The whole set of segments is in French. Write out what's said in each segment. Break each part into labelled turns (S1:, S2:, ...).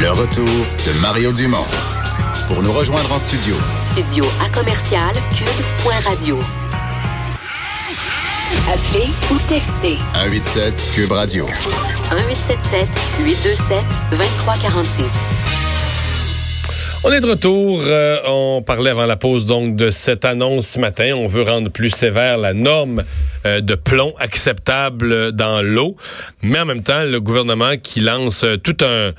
S1: Le retour de Mario Dumont. Pour nous rejoindre en studio.
S2: Studio à commercial cube.radio. Appelez ou textez.
S1: 187 Cube Radio.
S2: 1877 827 2346.
S3: On est de retour. Euh, on parlait avant la pause donc de cette annonce ce matin. On veut rendre plus sévère la norme euh, de plomb acceptable dans l'eau, mais en même temps le gouvernement qui lance euh, tout un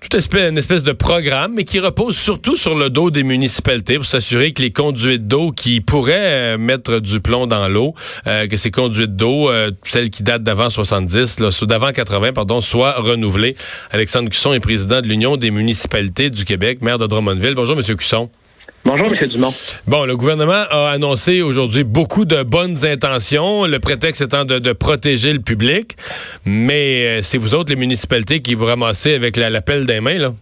S3: tout espèce, une espèce de programme, mais qui repose surtout sur le dos des municipalités pour s'assurer que les conduites d'eau qui pourraient euh, mettre du plomb dans l'eau, euh, que ces conduites d'eau, euh, celles qui datent d'avant 70, d'avant 80, pardon, soient renouvelées. Alexandre Cusson est président de l'Union des municipalités du Québec, maire de Drummondville. Bonjour, Monsieur Cusson.
S4: Bonjour, M. Dumont.
S3: Bon, le gouvernement a annoncé aujourd'hui beaucoup de bonnes intentions, le prétexte étant de, protéger le public, mais euh, c'est vous autres, les municipalités, qui vous ramassez avec l'appel des mains, là?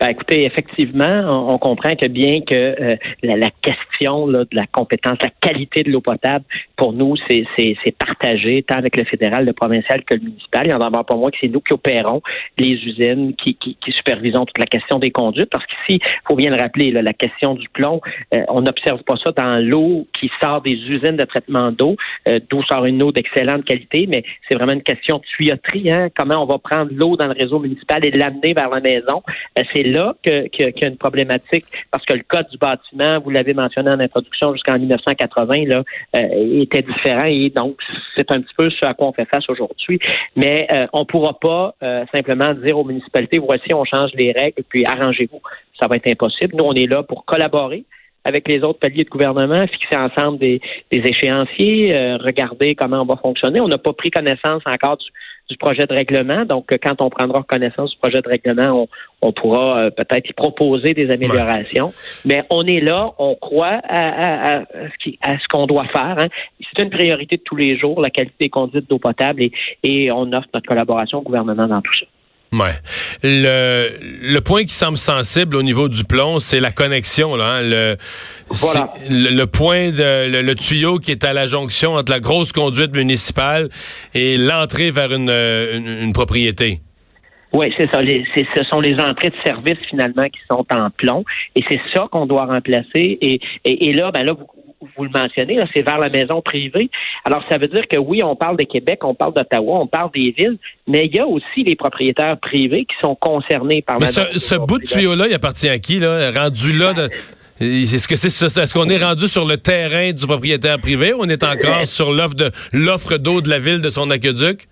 S4: Ben, écoutez, effectivement, on, comprend que bien que euh, la, question de la compétence, la qualité de l'eau potable, pour nous, c'est partagé tant avec le fédéral, le provincial que le municipal. Il y en a pas moins que c'est nous qui opérons les usines, qui, qui, supervisons toute la question des conduites. Parce qu'ici, il faut bien le rappeler, la question du plomb, euh, on n'observe pas ça dans l'eau qui sort des usines de traitement d'eau, euh, d'où sort une eau d'excellente qualité, mais c'est vraiment une question de tuyauterie. Hein? Comment on va prendre l'eau dans le réseau municipal et l'amener vers la maison? c'est là qu'il y a une problématique parce que le code du bâtiment, vous l'avez mentionné en introduction jusqu'en 1980, là, euh, était différent et donc c'est un petit peu ce à quoi on fait face aujourd'hui. Mais euh, on ne pourra pas euh, simplement dire aux municipalités voici, on change les règles puis arrangez-vous. Ça va être impossible. Nous, on est là pour collaborer avec les autres paliers de gouvernement, fixer ensemble des, échéanciers, regarder comment on va fonctionner. On n'a pas pris connaissance encore du, du projet de règlement. Donc, quand on prendra connaissance du projet de règlement, on, pourra euh, peut-être y proposer des améliorations. Mais on est là, on croit à, ce qu'on doit faire. Hein. C'est une priorité de tous les jours, la qualité des conduites d'eau potable, et, et on offre notre collaboration au gouvernement dans tout ça.
S3: Ouais. Le, le point qui semble sensible au niveau du plomb, c'est la connexion. Là, hein. le, le, point de le, tuyau qui est à la jonction entre la grosse conduite municipale et l'entrée vers une, une, propriété.
S4: Oui, c'est ça. ce sont les entrées de service finalement qui sont en plomb, et c'est ça qu'on doit remplacer. Et, et, et là, ben là, vous, vous le mentionnez, c'est vers la maison privée. Alors, ça veut dire que oui, on parle de Québec, on parle d'Ottawa, on parle des villes, mais il y a aussi les propriétaires privés qui sont concernés par
S3: mais ce, ce bout de tuyau-là, il appartient à qui, là? Rendu là, de... Est-ce que c'est est-ce qu'on est rendu sur le terrain du propriétaire privé ou on est encore sur l'offre de l'offre d'eau de la ville de son aqueduc?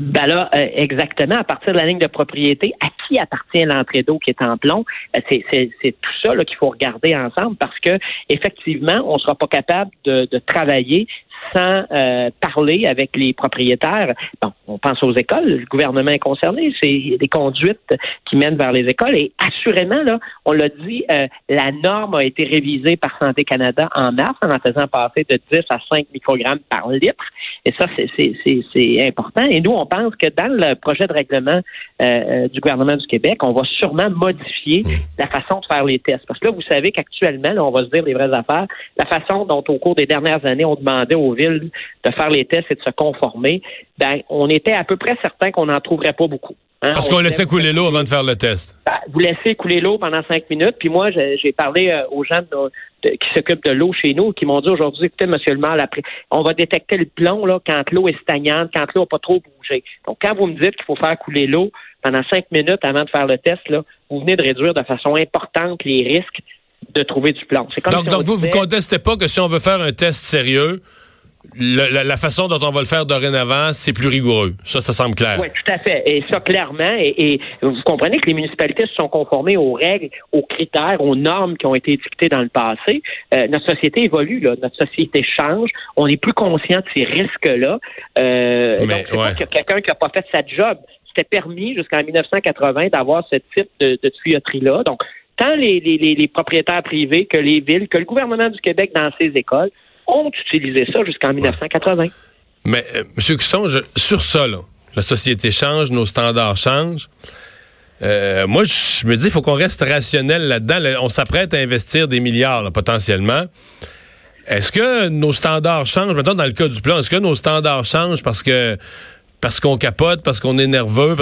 S4: Ben là, euh, exactement, à partir de la ligne de propriété, à qui appartient l'entrée d'eau qui est en plomb? Euh, c'est, tout ça qu'il faut regarder ensemble parce que effectivement, on ne sera pas capable de travailler sans euh, parler avec les propriétaires. Bon, on pense aux écoles, le gouvernement est concerné, c'est des conduites qui mènent vers les écoles et assurément, là, on l'a dit, euh, la norme a été révisée par Santé Canada en mars en en faisant passer de 10 à 5 microgrammes par litre. Et ça, c'est important. Et nous, on pense que dans le projet de règlement euh, du gouvernement du Québec, on va sûrement modifier la façon de faire les tests. Parce que là, vous savez qu'actuellement, on va se dire les vraies affaires, la façon dont au cours des dernières années, on demandait aux villes de faire les tests et de se conformer, ben, on était à peu près certain qu'on n'en trouverait pas beaucoup.
S3: Hein. Parce qu'on laissait couler l'eau avant de faire le test.
S4: Ben, vous laissez couler l'eau pendant cinq minutes. Puis moi, j'ai parlé euh, aux gens qui s'occupent de l'eau chez nous, qui m'ont dit aujourd'hui, écoutez, monsieur le maire, on va détecter le plomb là, quand l'eau est stagnante, quand l'eau n'a pas trop bougé. Donc, quand vous me dites qu'il faut faire couler l'eau pendant cinq minutes avant de faire le test, là, vous venez de réduire de façon importante les risques de trouver du plomb.
S3: donc, donc vous ne contestez pas que si on veut faire un test sérieux, la, façon dont on va le faire dorénavant, c'est plus rigoureux. Ça, ça semble clair.
S4: Oui, tout à fait. Et ça, clairement. Et, vous comprenez que les municipalités se sont conformées aux règles, aux critères, aux normes qui ont été dictées dans le passé. Euh, notre société évolue, là. Notre société change. On est plus conscient de ces risques-là. Euh, donc, c'est pas a quelqu'un qui n'a pas fait sa job. C'était permis jusqu'en 1980 d'avoir ce type de, de tuyauterie-là. Donc, tant les, les, les propriétaires privés que les villes, que le gouvernement du Québec dans ses écoles ont utilisé ça jusqu'en 1980.
S3: Mais, euh, M. Cusson, sur ça, la société change, nos standards changent. Euh, moi, je me dis, il faut qu'on reste rationnel là-dedans. on s'apprête à investir des milliards, potentiellement. Est-ce que nos standards changent, maintenant dans le cas du plan, est-ce que nos standards changent parce que parce qu'on capote, parce qu'on est nerveux?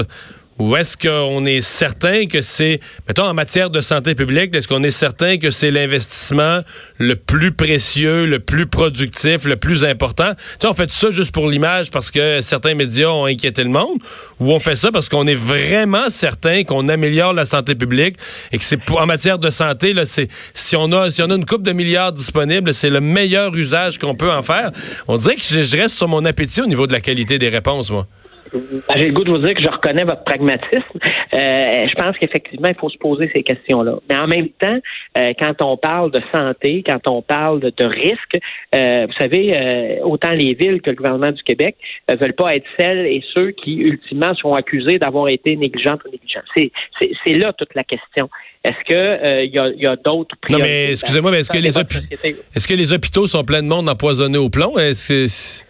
S3: Ou est-ce qu'on est certain que c'est, mettons, en matière de santé publique, est-ce qu'on est certain que c'est l'investissement le plus précieux, le plus productif, le plus important? Tu sais, on fait ça juste pour l'image parce que certains médias ont inquiété le monde, ou on fait ça parce qu'on est vraiment certain qu'on améliore la santé publique et que c'est en matière de santé, là, c'est, si on a, si on a une coupe de milliards disponibles, c'est le meilleur usage qu'on peut en faire. On dirait que je reste sur mon appétit au niveau de la qualité des réponses, moi.
S4: Ben, j'ai le goût de vous dire que je reconnais votre pragmatisme. Euh, je pense qu'effectivement, il faut se poser ces questions-là. Mais en même temps, euh, quand on parle de santé, quand on parle de, de risques, euh, vous savez, autant les villes que le gouvernement du Québec ne veulent pas être celles et ceux qui, ultimement, sont accusés d'avoir été négligents ou négligents. C'est là toute la question. Est-ce que il y a, d'autres
S3: Non, mais excusez-moi, mais est-ce que, les est-ce que les hôpitaux sont pleins de monde empoisonné au plomb? Est-ce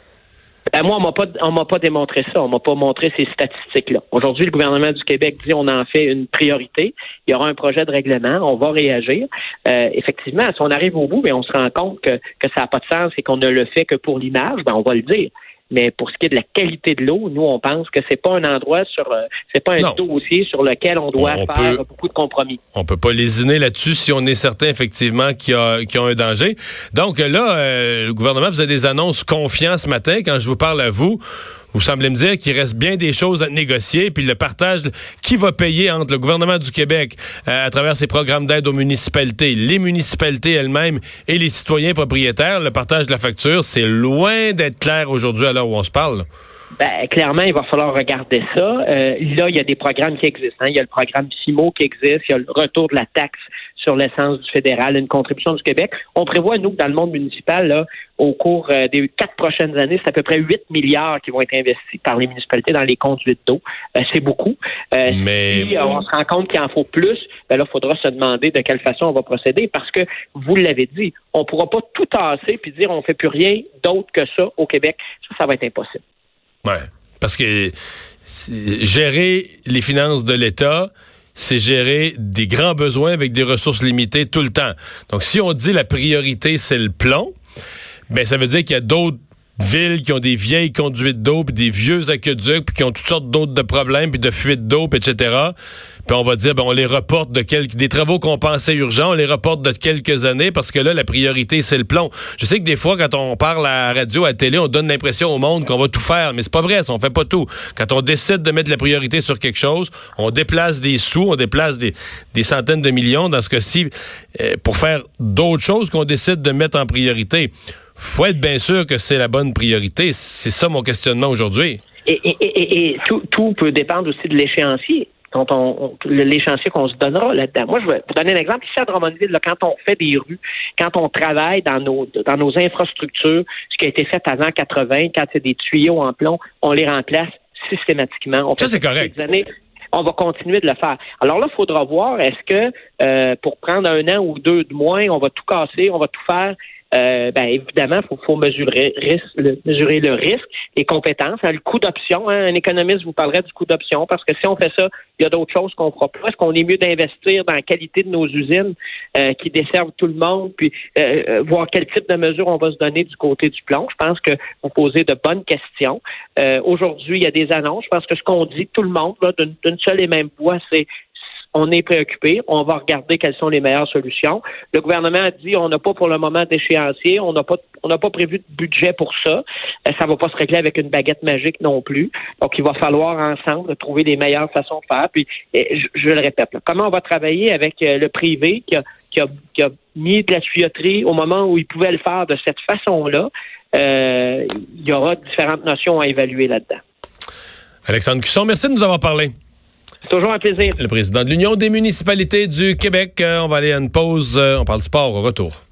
S4: ben moi, on m'a pas, on m'a pas démontré ça. On m'a pas montré ces statistiques-là. Aujourd'hui, le gouvernement du Québec dit on en fait une priorité. Il y aura un projet de règlement. On va réagir. Euh, effectivement, si on arrive au bout, mais on se rend compte que, que ça n'a pas de sens et qu'on ne le fait que pour l'image, ben on va le dire. Mais pour ce qui est de la qualité de l'eau, nous, on pense que c'est pas un endroit sur, euh, c'est pas un dossier sur lequel on doit faire beaucoup de compromis.
S3: On peut pas lésiner là-dessus si on est certain effectivement qu'il y a, qu'il y a un danger. Donc là, euh, le gouvernement faisait des annonces confiants ce matin. Quand je vous parle à vous, vous semblez me dire qu'il reste bien des choses à négocier, puis le partage, qui va payer entre le gouvernement du Québec euh, à travers ses programmes d'aide aux municipalités, les municipalités elles-mêmes et les citoyens propriétaires, le partage de la facture, c'est loin d'être clair aujourd'hui à l'heure où on se parle.
S4: Ben, clairement, il va falloir regarder ça. Euh, là, il y a des programmes qui existent. Hein. Il y a le programme FIMO qui existe. Il y a le retour de la taxe sur l'essence du fédéral, une contribution du Québec. On prévoit, nous, dans le monde municipal, là, au cours euh, des quatre prochaines années, c'est à peu près 8 milliards qui vont être investis par les municipalités dans les conduites d'eau. Euh, c'est beaucoup. Euh, Mais... Si on se rend compte qu'il en faut plus, ben là, il faudra se demander de quelle façon on va procéder parce que, vous l'avez dit, on ne pourra pas tout tasser puis dire on ne fait plus rien d'autre que ça au Québec. Ça, ça va être impossible.
S3: Parce que gérer les finances de l'État, c'est gérer des grands besoins avec des ressources limitées tout le temps. Donc, si on dit la priorité, c'est le plomb, ben ça veut dire qu'il y a d'autres villes qui ont des vieilles conduites d'eau, puis des vieux aqueducs, puis qui ont toutes sortes d'autres de problèmes, puis de fuites d'eau, etc. Puis on va dire, ben on les reporte de quelques des travaux qu'on pensait urgents, on les reporte de quelques années parce que là la priorité c'est le plomb. Je sais que des fois quand on parle à la radio, à la télé, on donne l'impression au monde qu'on va tout faire, mais c'est pas vrai, ça, on fait pas tout. Quand on décide de mettre la priorité sur quelque chose, on déplace des sous, on déplace des, centaines de millions dans ce cas-ci euh, pour faire d'autres choses qu'on décide de mettre en priorité faut être bien sûr que c'est la bonne priorité. C'est ça mon questionnement aujourd'hui.
S4: Et, et, tout, tout, peut dépendre aussi de l'échéancier. Quand on, qu'on se donnera là-dedans. Moi, je vais vous donner un exemple. Ici à Drummondville, là, quand on fait des rues, quand on travaille dans nos dans nos infrastructures, ce qui a été fait avant 80, quand c'est des tuyaux en plomb, on les remplace systématiquement.
S3: ça, c'est correct.
S4: on va continuer de le faire. Alors là, il faudra voir, est-ce que euh, pour prendre un an ou deux de moins, on va tout casser, on va tout faire euh, ben évidemment, il faut, mesurer, le, mesurer le risque, les compétences, hein, le coût d'option. Hein. un économiste vous parlerait du coût d'option parce que si on fait ça, il y a d'autres choses qu'on fera pas. Est-ce qu'on est mieux d'investir dans la qualité de nos usines euh, qui desservent tout le monde, puis euh, voir quel type de mesures on va se donner du côté du plomb? Je pense que vous posez de bonnes questions. Aujourd'hui, il y a des annonces. Je pense que ce qu'on dit tout le monde, d'une seule et même voix, c'est on est préoccupé, on va regarder quelles sont les meilleures solutions. Le gouvernement a dit on n'a pas pour le moment d'échéancier, on n'a pas pas prévu de budget pour ça. Euh, ça va pas se régler avec une baguette magique non plus. Donc il va falloir ensemble trouver les meilleures façons de faire. Puis je, le répète, comment on va travailler avec euh, le privé qui a, qui a, mis de la tuyauterie au moment où il pouvait le faire de cette façon-là. Euh, il y aura différentes notions à évaluer là-dedans.
S3: Alexandre Cusson, merci de nous avoir parlé.
S4: Toujours un plaisir.
S3: Le président de l'Union des municipalités du Québec. Euh, on va aller à une pause. Euh, on parle sport au retour.